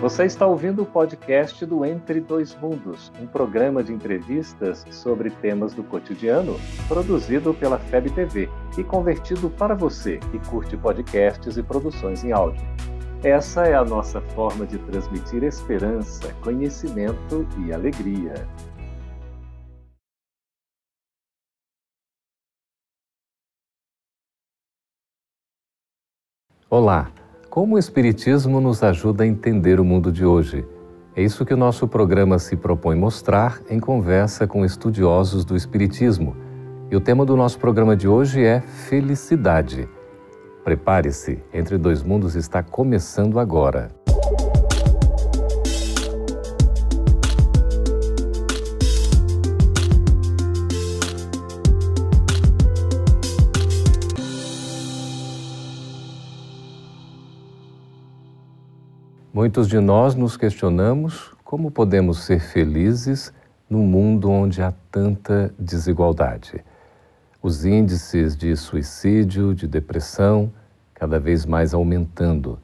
Você está ouvindo o podcast do Entre Dois Mundos, um programa de entrevistas sobre temas do cotidiano, produzido pela FEB TV e convertido para você que curte podcasts e produções em áudio. Essa é a nossa forma de transmitir esperança, conhecimento e alegria. Olá! Como o Espiritismo nos ajuda a entender o mundo de hoje? É isso que o nosso programa se propõe mostrar em conversa com estudiosos do Espiritismo. E o tema do nosso programa de hoje é felicidade. Prepare-se, Entre Dois Mundos está começando agora. Muitos de nós nos questionamos como podemos ser felizes num mundo onde há tanta desigualdade. Os índices de suicídio, de depressão, cada vez mais aumentando.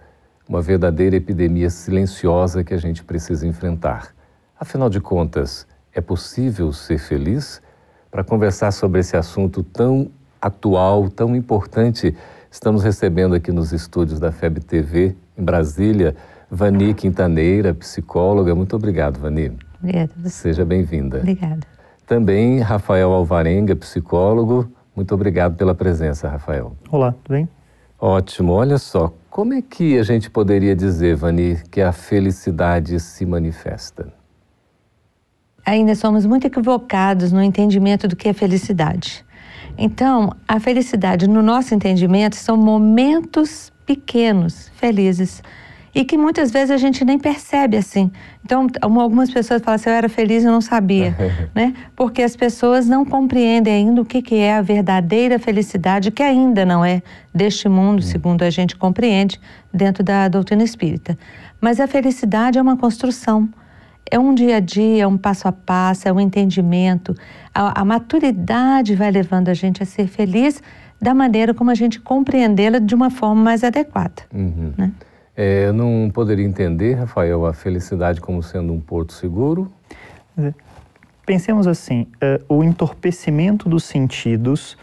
Uma verdadeira epidemia silenciosa que a gente precisa enfrentar. Afinal de contas, é possível ser feliz? Para conversar sobre esse assunto tão atual, tão importante, estamos recebendo aqui nos estúdios da FEB TV, em Brasília, Vani Quintaneira, psicóloga. Muito obrigado, Vani. Obrigada. Seja bem-vinda. Obrigada. Também Rafael Alvarenga, psicólogo. Muito obrigado pela presença, Rafael. Olá, tudo bem? Ótimo. Olha só, como é que a gente poderia dizer, Vani, que a felicidade se manifesta? Ainda somos muito equivocados no entendimento do que é felicidade. Então, a felicidade, no nosso entendimento, são momentos pequenos, felizes e que muitas vezes a gente nem percebe assim. Então, algumas pessoas falam assim, eu era feliz e não sabia, né? Porque as pessoas não compreendem ainda o que, que é a verdadeira felicidade, que ainda não é deste mundo, hum. segundo a gente compreende, dentro da doutrina espírita. Mas a felicidade é uma construção, é um dia a dia, é um passo a passo, é um entendimento. A, a maturidade vai levando a gente a ser feliz da maneira como a gente compreendê-la de uma forma mais adequada. Uhum. Né? É, eu não poderia entender, Rafael, a felicidade como sendo um porto seguro? Pensemos assim: uh, o entorpecimento dos sentidos,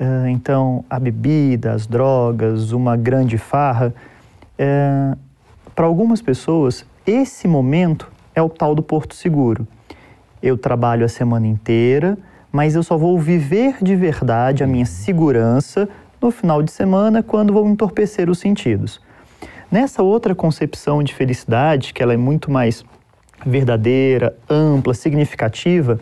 uh, então a bebida, as drogas, uma grande farra, uh, para algumas pessoas, esse momento é o tal do porto seguro. Eu trabalho a semana inteira, mas eu só vou viver de verdade a minha segurança no final de semana quando vou entorpecer os sentidos. Nessa outra concepção de felicidade, que ela é muito mais verdadeira, ampla, significativa,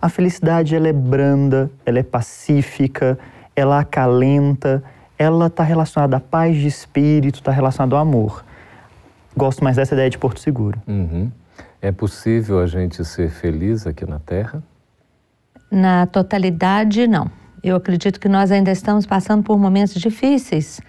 a felicidade ela é branda, ela é pacífica, ela acalenta, ela está relacionada à paz de espírito, está relacionada ao amor. Gosto mais dessa ideia de Porto Seguro. Uhum. É possível a gente ser feliz aqui na Terra? Na totalidade, não. Eu acredito que nós ainda estamos passando por momentos difíceis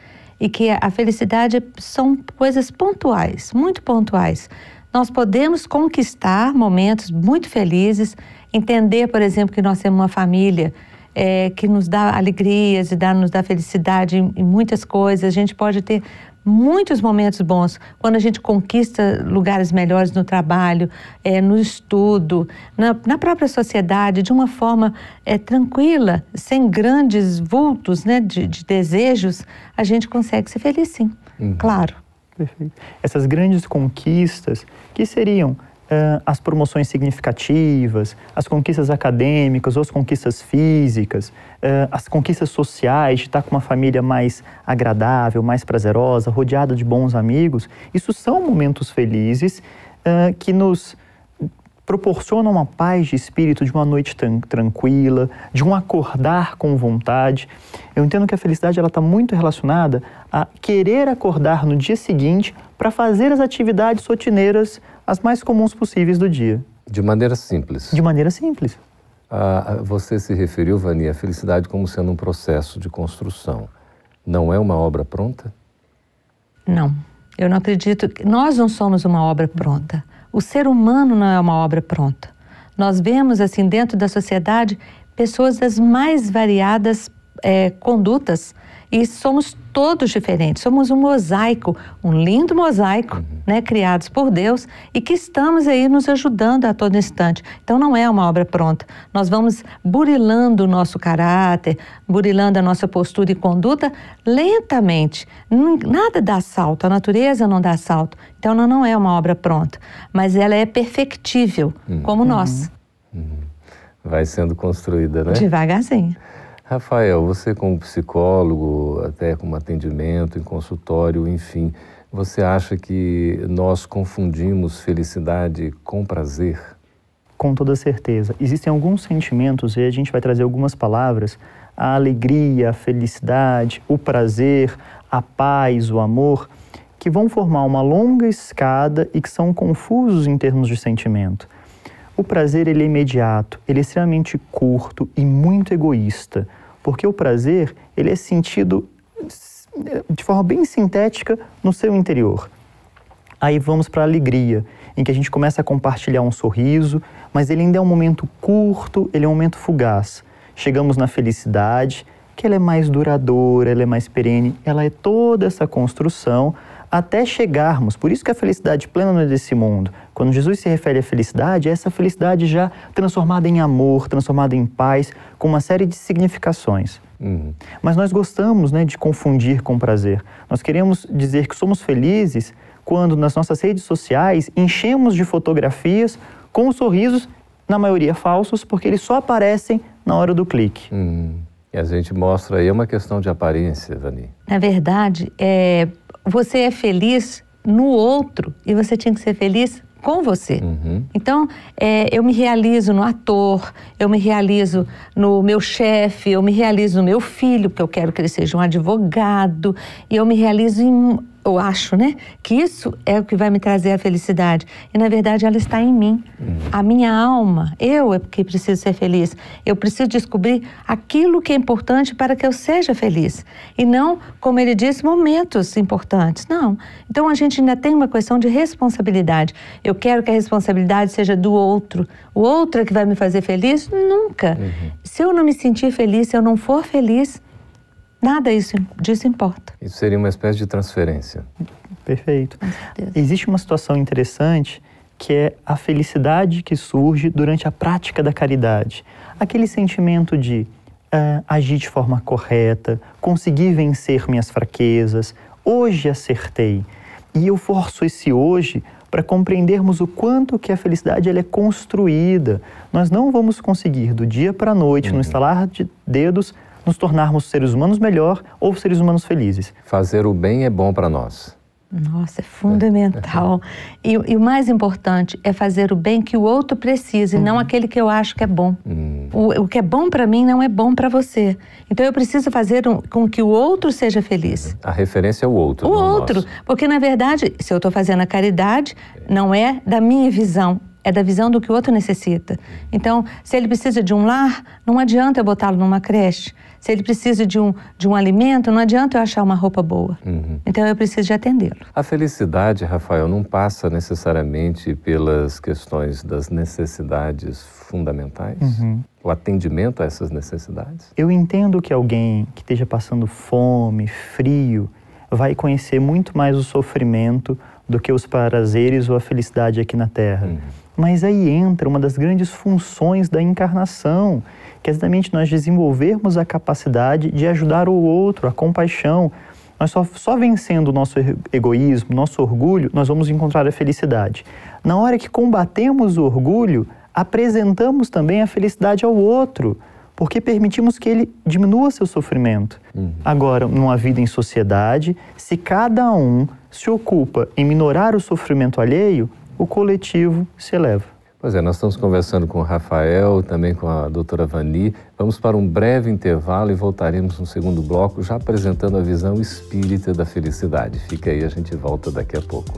e que a felicidade são coisas pontuais, muito pontuais. Nós podemos conquistar momentos muito felizes, entender, por exemplo, que nós temos uma família é, que nos dá alegrias e dá, nos dá felicidade em, em muitas coisas. A gente pode ter muitos momentos bons quando a gente conquista lugares melhores no trabalho, é, no estudo, na, na, própria sociedade, de uma forma é, tranquila, sem grandes vultos né, de, de, desejos, a gente consegue ser feliz sim, uhum. claro. Perfeito. Essas grandes conquistas, que seriam as promoções significativas, as conquistas acadêmicas ou as conquistas físicas, as conquistas sociais, de estar com uma família mais agradável, mais prazerosa, rodeada de bons amigos, isso são momentos felizes que nos proporcionam uma paz de espírito, de uma noite tranquila, de um acordar com vontade. Eu entendo que a felicidade ela está muito relacionada a querer acordar no dia seguinte para fazer as atividades rotineiras as mais comuns possíveis do dia. De maneira simples. De maneira simples. Ah, você se referiu, Vani, à felicidade como sendo um processo de construção. Não é uma obra pronta? Não. Eu não acredito. que Nós não somos uma obra pronta. O ser humano não é uma obra pronta. Nós vemos, assim, dentro da sociedade, pessoas das mais variadas é, condutas E somos todos diferentes, somos um mosaico, um lindo mosaico, uhum. né, criados por Deus e que estamos aí nos ajudando a todo instante. Então não é uma obra pronta. Nós vamos burilando o nosso caráter, burilando a nossa postura e conduta lentamente. Nada dá salto, a natureza não dá salto. Então ela não é uma obra pronta, mas ela é perfectível, uhum. como nós. Uhum. Vai sendo construída, né? Devagarzinho. Rafael, você como psicólogo, até como atendimento em consultório, enfim, você acha que nós confundimos felicidade com prazer? Com toda certeza. Existem alguns sentimentos e a gente vai trazer algumas palavras: a alegria, a felicidade, o prazer, a paz, o amor, que vão formar uma longa escada e que são confusos em termos de sentimento. O prazer ele é imediato, ele é extremamente curto e muito egoísta. Porque o prazer, ele é sentido de forma bem sintética no seu interior. Aí vamos para a alegria, em que a gente começa a compartilhar um sorriso, mas ele ainda é um momento curto, ele é um momento fugaz. Chegamos na felicidade, que ela é mais duradoura, ela é mais perene, ela é toda essa construção até chegarmos. Por isso que a felicidade plena não é desse mundo. Quando Jesus se refere à felicidade, é essa felicidade já transformada em amor, transformada em paz, com uma série de significações. Uhum. Mas nós gostamos né, de confundir com prazer. Nós queremos dizer que somos felizes quando nas nossas redes sociais enchemos de fotografias com sorrisos, na maioria falsos, porque eles só aparecem na hora do clique. Uhum. E a gente mostra aí uma questão de aparência, Vani. Na verdade, é, você é feliz no outro e você tinha que ser feliz com você. Uhum. Então, é, eu me realizo no ator, eu me realizo no meu chefe, eu me realizo no meu filho, porque eu quero que ele seja um advogado, e eu me realizo em eu acho, né, que isso é o que vai me trazer a felicidade. E na verdade ela está em mim. Uhum. A minha alma, eu é que preciso ser feliz. Eu preciso descobrir aquilo que é importante para que eu seja feliz. E não, como ele disse, momentos importantes. Não. Então a gente ainda tem uma questão de responsabilidade. Eu quero que a responsabilidade seja do outro. O outro é que vai me fazer feliz? Nunca. Uhum. Se eu não me sentir feliz, se eu não for feliz, Nada isso, disso importa. Isso seria uma espécie de transferência. Perfeito. Existe uma situação interessante que é a felicidade que surge durante a prática da caridade. Aquele sentimento de uh, agir de forma correta, conseguir vencer minhas fraquezas, hoje acertei. E eu forço esse hoje para compreendermos o quanto que a felicidade ela é construída. Nós não vamos conseguir do dia para a noite, uhum. no instalar de dedos, nos tornarmos seres humanos melhor ou seres humanos felizes. Fazer o bem é bom para nós. Nossa, é fundamental. É. E, e, o mais importante é fazer o bem que o outro precisa, uhum. e não aquele que eu acho que é bom. Uhum. O, o, que é bom para mim não é bom para você. Então eu preciso fazer um, com que o outro seja feliz. A referência é o outro. O outro. Nosso. Porque, na verdade, se eu estou fazendo a caridade, não é da minha visão, é da visão do que o outro necessita. Então, se ele precisa de um lar, não adianta eu botá-lo numa creche. Se ele precisa de um, de um alimento, não adianta eu achar uma roupa boa. Uhum. Então eu preciso de atendê-lo. A felicidade, Rafael, não passa necessariamente pelas questões das necessidades fundamentais? Uhum. O atendimento a essas necessidades? Eu entendo que alguém que esteja passando fome, frio, vai conhecer muito mais o sofrimento do que os prazeres ou a felicidade aqui na Terra. Uhum. Mas aí entra uma das grandes funções da encarnação, que é exatamente nós desenvolvermos a capacidade de ajudar o outro, a compaixão. Nós só, só vencendo o nosso egoísmo, nosso orgulho, nós vamos encontrar a felicidade. Na hora que combatemos o orgulho, apresentamos também a felicidade ao outro, porque permitimos que ele diminua seu sofrimento. Uhum. Agora, numa vida em sociedade, se cada um se ocupa em minorar o sofrimento alheio, o coletivo se eleva. Pois é, nós estamos conversando com o Rafael, também com a doutora Vani. Vamos para um breve intervalo e voltaremos no segundo bloco, já apresentando a visão espírita da felicidade. Fica aí, a gente volta daqui a pouco.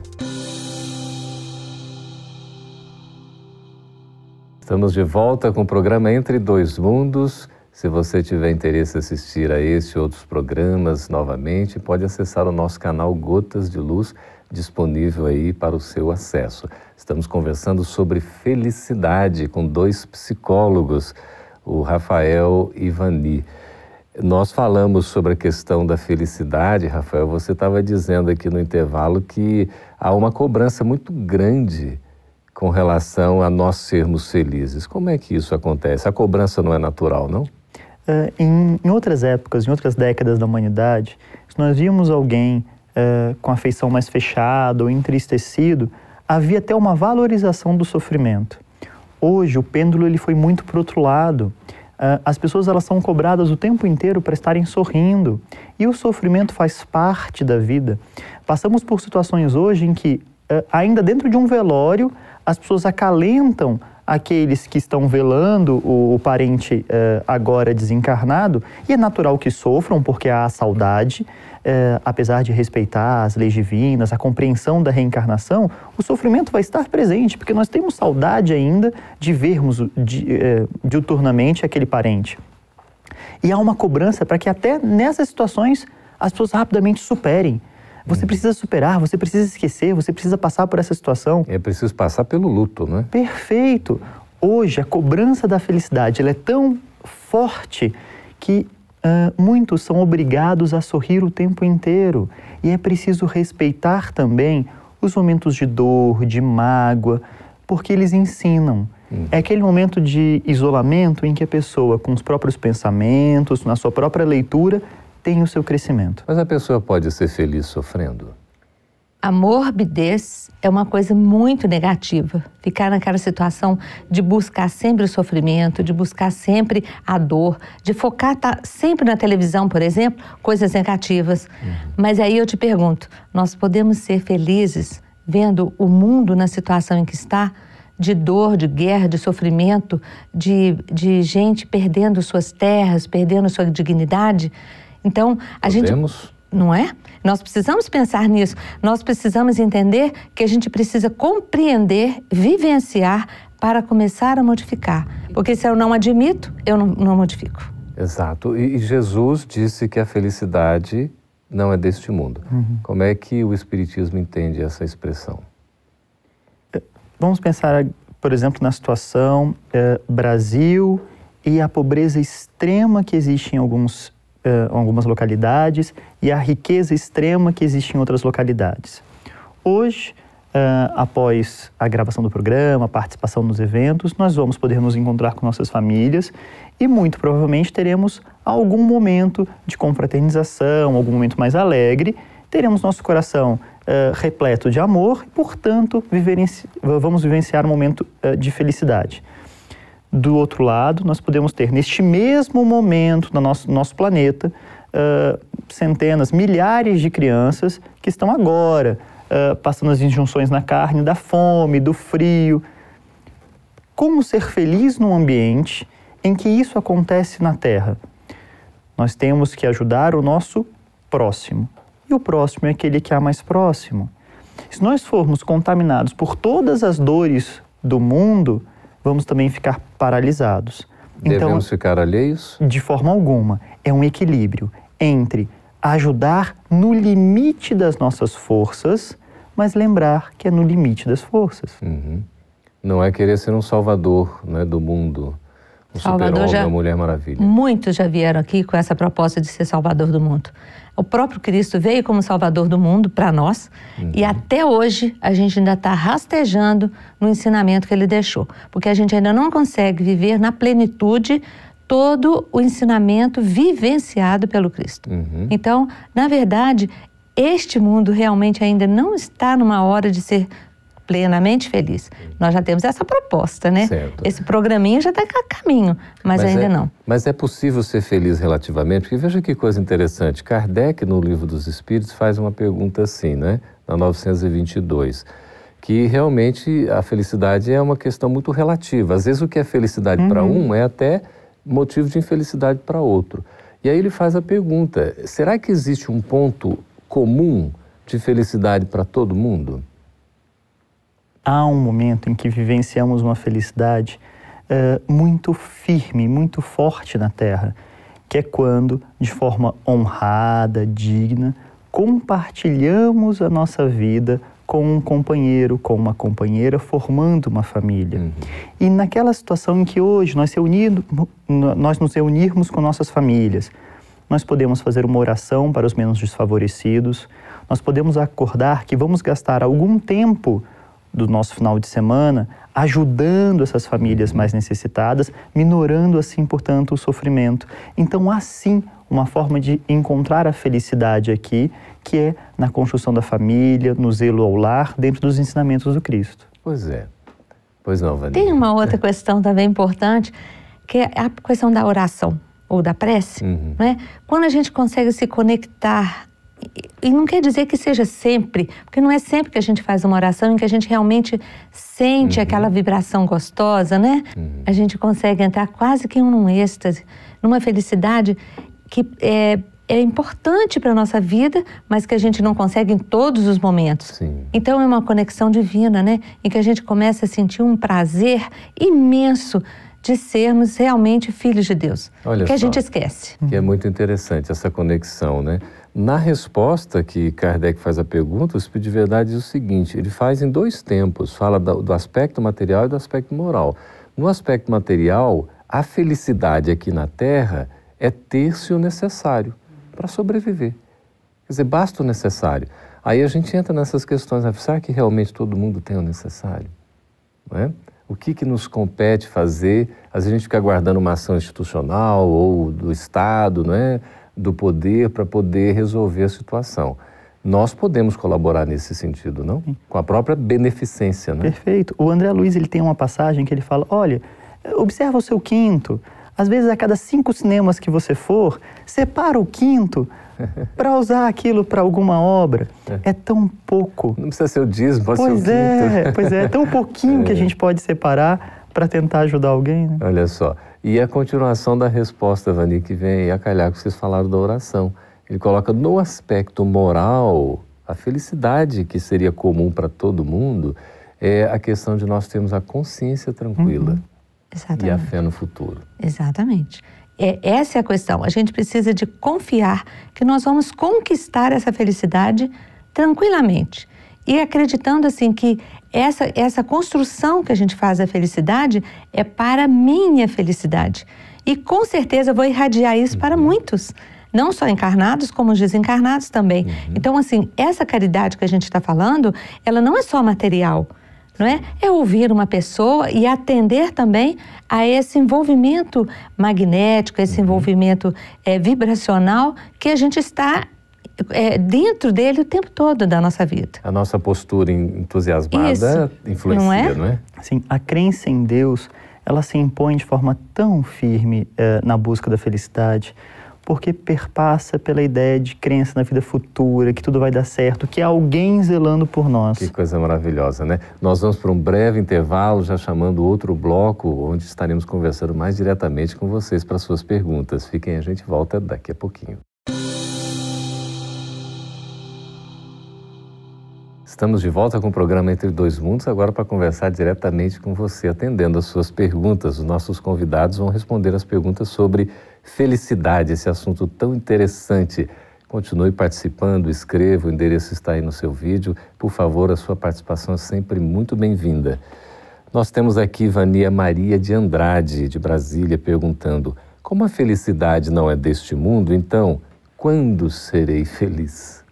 Estamos de volta com o programa Entre Dois Mundos. Se você tiver interesse em assistir a este e outros programas novamente, pode acessar o nosso canal Gotas de Luz disponível aí para o seu acesso. Estamos conversando sobre felicidade com dois psicólogos, o Rafael e Vani. Nós falamos sobre a questão da felicidade, Rafael. Você estava dizendo aqui no intervalo que há uma cobrança muito grande com relação a nós sermos felizes. Como é que isso acontece? A cobrança não é natural, não? Uh, em, em, outras épocas, em outras décadas da humanidade, se nós víamos alguém uh, com a feição mais fechada ou entristecido, havia até uma valorização do sofrimento. Hoje, o pêndulo ele foi muito para outro lado. Uh, as pessoas elas são cobradas o tempo inteiro para estarem sorrindo. E o sofrimento faz parte da vida. Passamos por situações hoje em que, ainda dentro de um velório, as pessoas acalentam aqueles que estão velando o, o parente uh, agora desencarnado, e é natural que sofram, porque há a saudade, uh, apesar de respeitar as leis divinas, a compreensão da reencarnação, o sofrimento vai estar presente, porque nós temos saudade ainda de vermos de, uh, diuturnamente aquele parente. E há uma cobrança para que até nessas situações as pessoas rapidamente superem você precisa superar, você precisa esquecer, você precisa passar por essa situação. É preciso passar pelo luto, né? Perfeito. Hoje, a cobrança da felicidade é tão forte que uh, muitos são obrigados a sorrir o tempo inteiro. E é preciso respeitar também os momentos de dor, de mágoa, porque eles ensinam. Hum. É aquele momento de isolamento em que a pessoa, com os próprios pensamentos, na sua própria leitura, tem o seu crescimento. Mas a pessoa pode ser feliz sofrendo? A morbidez é uma coisa muito negativa. Ficar naquela situação de buscar sempre o sofrimento, de buscar sempre a dor, de focar tá sempre na televisão, por exemplo, coisas negativas. Uhum. Mas aí eu te pergunto: nós podemos ser felizes vendo o mundo na situação em que está? de dor, de guerra, de sofrimento, de, de gente perdendo suas terras, perdendo sua dignidade. Então, a Podemos? gente. Não é? Nós precisamos pensar nisso. Nós precisamos entender que a gente precisa compreender, vivenciar para começar a modificar. Porque se eu não admito, eu não, não modifico. Exato. E, Jesus disse que a felicidade não é deste mundo. Uhum. Como é que o Espiritismo entende essa expressão? Vamos pensar, por exemplo, na situação eh, Brasil e a pobreza extrema que existe em alguns uh, algumas localidades e a riqueza extrema que existe em outras localidades. Hoje, uh, após a gravação do programa, a participação nos eventos, nós vamos poder nos encontrar com nossas famílias e muito provavelmente teremos algum momento de confraternização, algum momento mais alegre, teremos nosso coração uh, repleto de amor e, portanto, vivenci vamos vivenciar um momento uh, de felicidade. Do outro lado, nós podemos ter neste mesmo momento no nosso, nosso planeta uh, centenas, milhares de crianças que estão agora uh, passando as injunções na carne da fome, do frio. Como ser feliz num ambiente em que isso acontece na Terra? Nós temos que ajudar o nosso próximo. E o próximo é aquele que há mais próximo. Se nós formos contaminados por todas as dores do mundo, vamos também ficar paralisados. Então, Devemos então, ficar alheios? De forma alguma. É um equilíbrio entre ajudar no limite das nossas forças, mas lembrar que é no limite das forças. Uhum. Não é querer ser um salvador né, do mundo, um super-homem, uma Mulher Maravilha. Muitos já vieram aqui com essa proposta de ser salvador do mundo. O próprio Cristo veio como Salvador do mundo para nós uhum. e até hoje a gente ainda está rastejando no ensinamento que ele deixou, porque a gente ainda não consegue viver na plenitude todo o ensinamento vivenciado pelo Cristo. Uhum. Então, na verdade, este mundo realmente ainda não está numa hora de ser plenamente feliz. Nós já temos essa proposta, né? Certo. Esse programinha já está a caminho, mas, mas ainda é, não. Mas é possível ser feliz relativamente? Porque veja que coisa interessante. Kardec, no Livro dos Espíritos, faz uma pergunta assim, né? Na 922 que realmente a felicidade é uma questão muito relativa. Às vezes o que é felicidade uhum. para um é até motivo de infelicidade para outro. E aí ele faz a pergunta: será que existe um ponto comum de felicidade para todo mundo? Há um momento em que vivenciamos uma felicidade uh, muito firme, muito forte na Terra, que é quando, de forma honrada, digna, compartilhamos a nossa vida com um companheiro, com uma companheira, formando uma família. Uhum. E naquela situação em que hoje nós, reunido, nós nos reunirmos com nossas famílias, nós podemos fazer uma oração para os menos desfavorecidos, nós podemos acordar que vamos gastar algum tempo do nosso final de semana ajudando essas famílias mais necessitadas, minorando assim, portanto, o sofrimento. Então, há sim uma forma de encontrar a felicidade aqui, que é na construção da família, no zelo ao lar, dentro dos ensinamentos do Cristo. Pois é. Pois não, Vanessa. Tem uma outra questão também importante, que é a questão da oração ou da prece. Uhum. Né? Quando a gente consegue se conectar e não quer dizer que seja sempre, porque não é sempre que a gente faz uma oração em que a gente realmente sente uhum. aquela vibração gostosa, né? Uhum. A gente consegue entrar quase que em um êxtase, numa felicidade que é, é importante para a nossa vida, mas que a gente não consegue em todos os momentos. Sim. Então é uma conexão divina, né? Em que a gente começa a sentir um prazer imenso de sermos realmente filhos de Deus. Olha que só, a gente esquece. Que é muito interessante essa conexão, né? Na resposta que Kardec faz a pergunta, o Espírito de Verdade diz o seguinte: ele faz em dois tempos, fala do, do aspecto material e do aspecto moral. No aspecto material, a felicidade aqui na Terra é ter-se o necessário para sobreviver. Quer dizer, basta o necessário. Aí a gente entra nessas questões, né? será que realmente todo mundo tem o necessário? Não é? O que, que nos compete fazer? Às vezes a gente fica aguardando uma ação institucional ou do Estado, não é? Do poder para poder resolver a situação. Nós podemos colaborar nesse sentido, não? Sim. Com a própria beneficência, né? Perfeito. O André Luiz ele tem uma passagem que ele fala: olha, observa o seu quinto. Às vezes, a cada cinco cinemas que você for, separa o quinto para usar aquilo para alguma obra. É. é. tão pouco. Não precisa ser o dízimo, pode pois ser o é, Pois é, é tão pouquinho é. que a gente pode separar para tentar ajudar alguém. Né? Olha só. E a continuação da resposta, Vani, que vem a calhar que vocês falaram da oração. Ele coloca no aspecto moral a felicidade que seria comum para todo mundo é a questão de nós termos a consciência tranquila uhum. e a fé no futuro. Exatamente. É, essa é a questão. A gente precisa de confiar que nós vamos conquistar essa felicidade tranquilamente e acreditando assim que essa, essa construção que a gente faz da felicidade é para minha felicidade. E com certeza eu vou irradiar isso uhum. para muitos, não só encarnados, como desencarnados também. Uhum. Então, assim, essa caridade que a gente está falando, ela não é só material, não é? É ouvir uma pessoa e atender também a esse envolvimento magnético, esse uhum. envolvimento é, vibracional que a gente está é, dentro dele o tempo todo da nossa vida. A nossa postura entusiasmada Isso, influencia, não é? não é? Sim, a crença em Deus, ela se impõe de forma tão firme é, na busca da felicidade, porque perpassa pela ideia de crença na vida futura, que tudo vai dar certo, que há alguém zelando por nós. Que coisa maravilhosa, né? Nós vamos para um breve intervalo, já chamando outro bloco, onde estaremos conversando mais diretamente com vocês para suas perguntas. Fiquem, a gente volta daqui a pouquinho. Estamos de volta com o programa Entre Dois Mundos, agora para conversar diretamente com você, atendendo as suas perguntas. Os nossos convidados vão responder as perguntas sobre felicidade, esse assunto tão interessante. Continue participando, escreva, o endereço está aí no seu vídeo. Por favor, a sua participação é sempre muito bem-vinda. Nós temos aqui Vania Maria de Andrade, de Brasília, perguntando: como a felicidade não é deste mundo, então, quando serei feliz?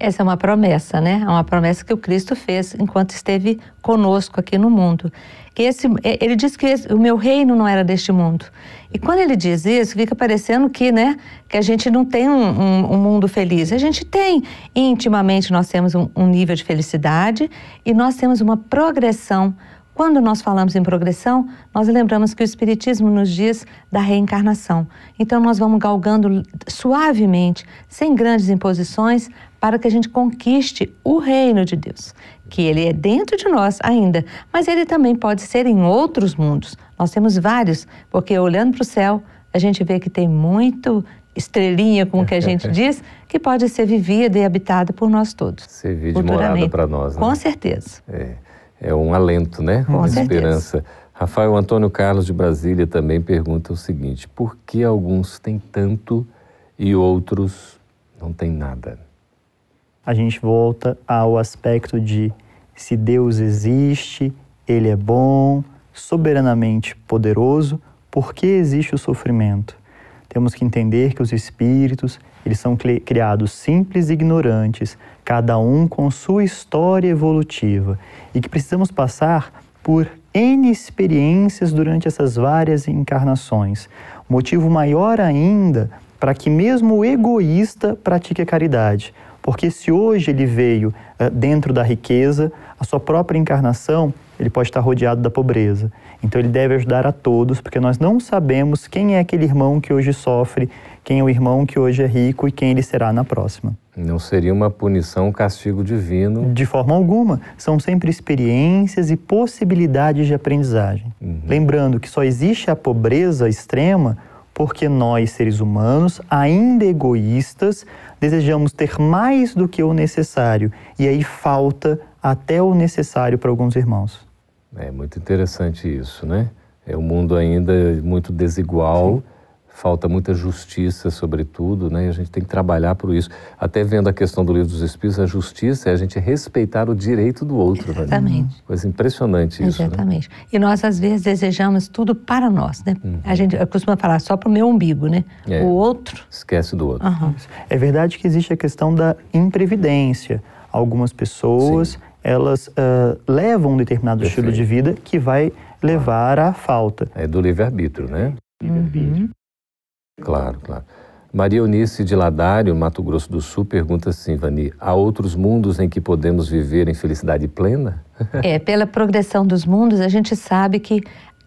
Essa é uma promessa, né? É uma promessa que o Cristo fez enquanto esteve conosco aqui no mundo. Que esse, ele disse que esse, o meu reino não era deste mundo. E quando ele diz isso, fica parecendo que, né, que a gente não tem um, um, um mundo feliz. A gente tem, intimamente, nós temos um, um nível de felicidade e nós temos uma progressão quando nós falamos em progressão, nós lembramos que o Espiritismo nos diz da reencarnação. Então, nós vamos galgando suavemente, sem grandes imposições, para que a gente conquiste o reino de Deus, que ele é dentro de nós ainda, mas ele também pode ser em outros mundos. Nós temos vários, porque olhando para o céu, a gente vê que tem muito estrelinha, como que a gente diz, que pode ser vivida e habitada por nós todos. Servir de morada para nós. Né? Com certeza. É, é um alento, né? Com Uma certeza. esperança. Rafael Antônio Carlos de Brasília também pergunta o seguinte: por que alguns têm tanto e outros não têm nada? A gente volta ao aspecto de se Deus existe, Ele é bom, soberanamente poderoso, por que existe o sofrimento? temos que entender que os espíritos, eles são criados simples e ignorantes, cada um com sua história evolutiva, e que precisamos passar por N experiências durante essas várias encarnações. Motivo maior ainda para que mesmo o egoísta pratique a caridade. Porque se hoje ele veio uh, dentro da riqueza, a sua própria encarnação, ele pode estar rodeado da pobreza. Então ele deve ajudar a todos, porque nós não sabemos quem é aquele irmão que hoje sofre, quem é o irmão que hoje é rico e quem ele será na próxima. Não seria uma punição, um castigo divino? De forma alguma. São sempre experiências e possibilidades de aprendizagem. Uhum. Lembrando que só existe a pobreza extrema porque nós, seres humanos, ainda egoístas, desejamos ter mais do que o necessário e aí falta até o necessário para alguns irmãos. É muito interessante isso, né? É um mundo ainda muito desigual. Sim falta muita justiça, sobretudo, né? E a gente tem que trabalhar por isso. Até vendo a questão do livro dos Espíritos, a justiça é a gente respeitar o direito do outro. Né? Exatamente. Né? Coisa impressionante isso. Né? Exatamente. Né? E nós, às vezes, desejamos tudo para nós, né? Uhum. A gente costuma falar só para o meu umbigo, né? É. O outro... Esquece do outro. Uhum. É verdade que existe a questão da imprevidência. Algumas pessoas, Sim. elas uh, levam um determinado Perfeito. estilo de vida que vai levar à falta. É do livre-arbítrio, né? Livre-arbítrio. Uhum. Claro, claro. Maria Eunice de Ladário, Mato Grosso do Sul, pergunta assim, Vani, há outros mundos em que podemos viver em felicidade plena? É, pela progressão dos mundos, a gente sabe que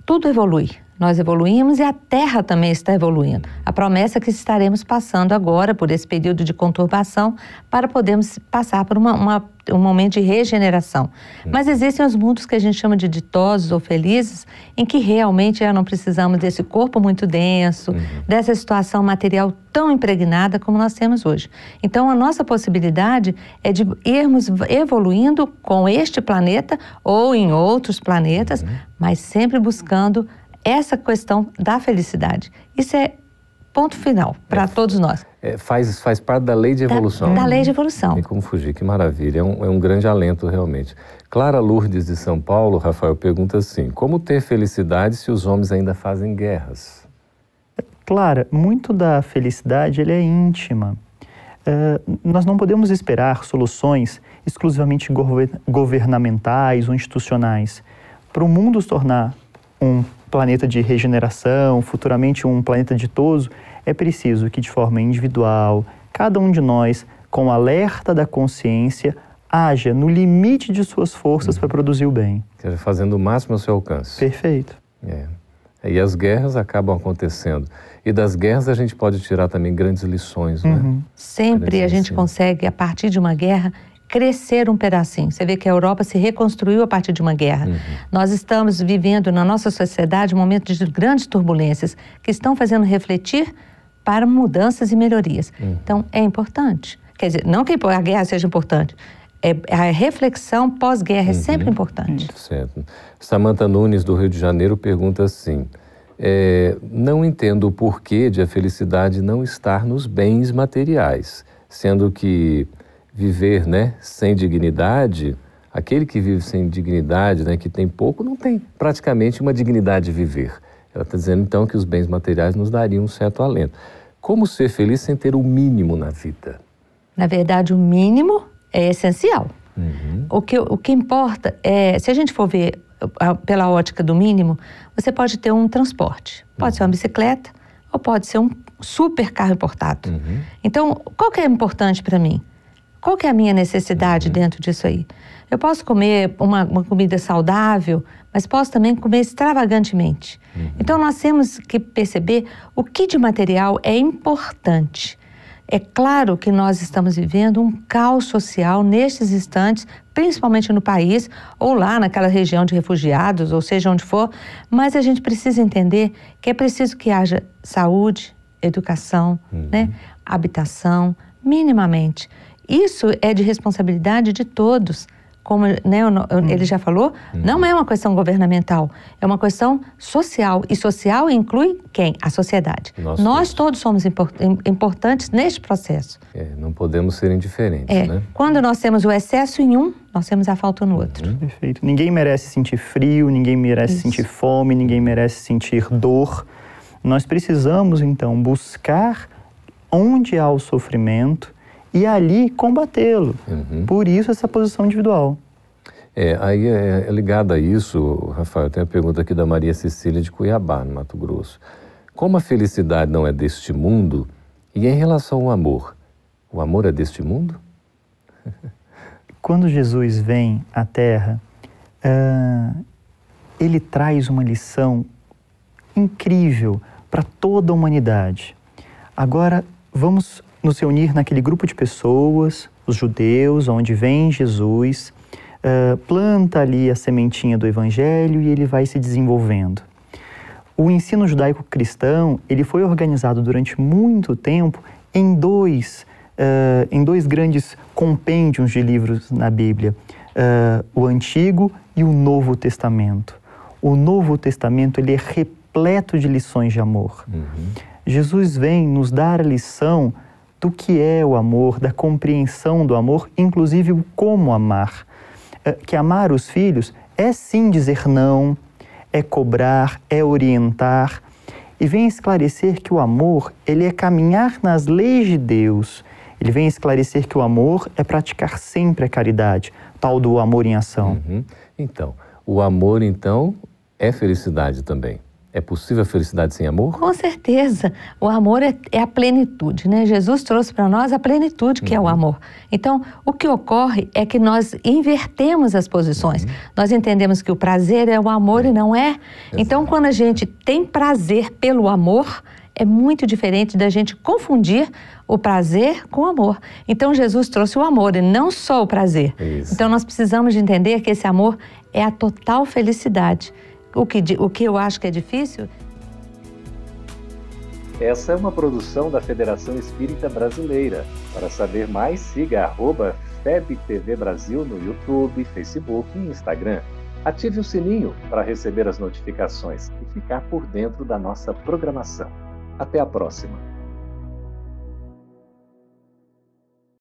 tudo evolui. Nós evoluímos e a Terra também está evoluindo. A promessa é que estaremos passando agora por esse período de conturbação para podermos passar por uma, uma um momento de regeneração. Mas existem os mundos que a gente chama de ditosos ou felizes, em que realmente já não precisamos desse corpo muito denso, uhum. dessa situação material tão impregnada como nós temos hoje. Então, a nossa possibilidade é de irmos evoluindo com este planeta ou em outros planetas, uhum. mas sempre buscando essa questão da felicidade. Isso é ponto final para é, todos nós. É, faz, faz parte da lei de evolução. Da, da lei de evolução. Tem como fugir, que maravilha. É um, é um grande alento, realmente. Clara Lourdes de São Paulo, Rafael, pergunta assim: como ter felicidade se os homens ainda fazem guerras? Clara, muito da felicidade ele é íntima. Uh, nós não podemos esperar soluções exclusivamente governamentais ou institucionais. Para o mundo se tornar um planeta de regeneração, futuramente um planeta ditoso, é preciso que de forma individual, cada um de nós, com alerta da consciência, haja no limite de suas forças uhum. para produzir o bem. Seja, fazendo o máximo ao seu alcance. Perfeito. É. E as guerras acabam acontecendo. E das guerras a gente pode tirar também grandes lições, né? uhum. né? Sempre grandes a gente consegue, a partir de uma guerra, crescer um pedacinho. Você vê que a Europa se reconstruiu a partir de uma guerra. Uhum. Nós estamos vivendo na nossa sociedade um momento de grandes turbulências que estão fazendo refletir para mudanças e melhorias. Uhum. Então, é importante. Quer dizer, não que a guerra seja importante, é, a reflexão pós-guerra é sempre uhum. importante. Certo. Samanta Nunes, do Rio de Janeiro, pergunta assim: é, não entendo o porquê de a felicidade não estar nos bens materiais, sendo que viver né, sem dignidade, aquele que vive sem dignidade, né, que tem pouco, não tem praticamente uma dignidade de viver. Ela está dizendo então que os bens materiais nos dariam um certo alento. Como ser feliz sem ter o mínimo na vida? Na verdade, o mínimo é essencial. Uhum. O, que, o que importa é, se a gente for ver pela ótica do mínimo, você pode ter um transporte. Pode uhum. ser uma bicicleta ou pode ser um super carro importado. Uhum. Então, qual que é importante para mim? Qual que é a minha necessidade uhum. dentro disso aí? Eu posso comer uma, uma, comida saudável, mas posso também comer extravagantemente. Uhum. Então nós temos que perceber o que de material é importante. É claro que nós estamos vivendo um caos social nestes instantes, principalmente no país ou lá naquela região de refugiados, ou seja onde for, mas a gente precisa entender que é preciso que haja saúde, educação, uhum. né, habitação, minimamente. Isso é de responsabilidade de todos. Como né, hum. ele já falou, hum. não é uma questão governamental, é uma questão social. E social inclui quem? A sociedade. Nós, Nós todos. somos import importantes neste processo. É, não podemos ser indiferentes. É. Né? Quando nós temos o excesso em um, nós temos a falta no outro. Uhum. Perfeito. Ninguém merece sentir frio, ninguém merece Isso. sentir fome, ninguém merece sentir dor. Nós precisamos então buscar onde há o sofrimento e ali combatê-lo. Uhum. Por isso essa posição individual. É, aí é, é ligado a isso, Rafael, tem a pergunta aqui da Maria Cecília de Cuiabá, no Mato Grosso. Como a felicidade não é deste mundo, e em relação ao amor, o amor é deste mundo? Quando Jesus vem à Terra, uh, ele traz uma lição incrível para toda a humanidade. Agora, vamos nos reunir naquele grupo de pessoas, os judeus, onde vem Jesus, uh, planta ali a sementinha do Evangelho e ele vai se desenvolvendo. O ensino judaico-cristão ele foi organizado durante muito tempo em dois, uh, em dois grandes compêndios de livros na Bíblia, uh, o Antigo e o Novo Testamento. O Novo Testamento ele é repleto de lições de amor. Uhum. Jesus vem nos dar a lição do que é o amor, da compreensão do amor, inclusive o como amar. Uh, que amar os filhos é sim dizer não, é cobrar, é orientar e vem esclarecer que o amor, ele é caminhar nas leis de Deus. Ele vem esclarecer que o amor é praticar sempre a caridade, tal do amor em ação. Uhum. Então, o amor então é felicidade também. É possível a felicidade sem amor? Com certeza. O amor é, é a plenitude, né? Jesus trouxe para nós a plenitude que uhum. é o uhum. amor. Então, o que ocorre é que nós invertemos as posições. Uhum. Nós entendemos que o prazer é o amor e não é. Exato. Então, quando a gente tem prazer pelo amor, é muito diferente da gente confundir o prazer com o amor. Então Jesus trouxe o amor e não só o prazer. Isso. Então nós precisamos de entender que esse amor é a total felicidade. O que, o que eu acho que é difícil. Essa é uma produção da Federação Espírita Brasileira. Para saber mais, siga arroba FebTV Brasil no YouTube, Facebook e Instagram. Ative o sininho para receber as notificações e ficar por dentro da nossa programação. Até a próxima!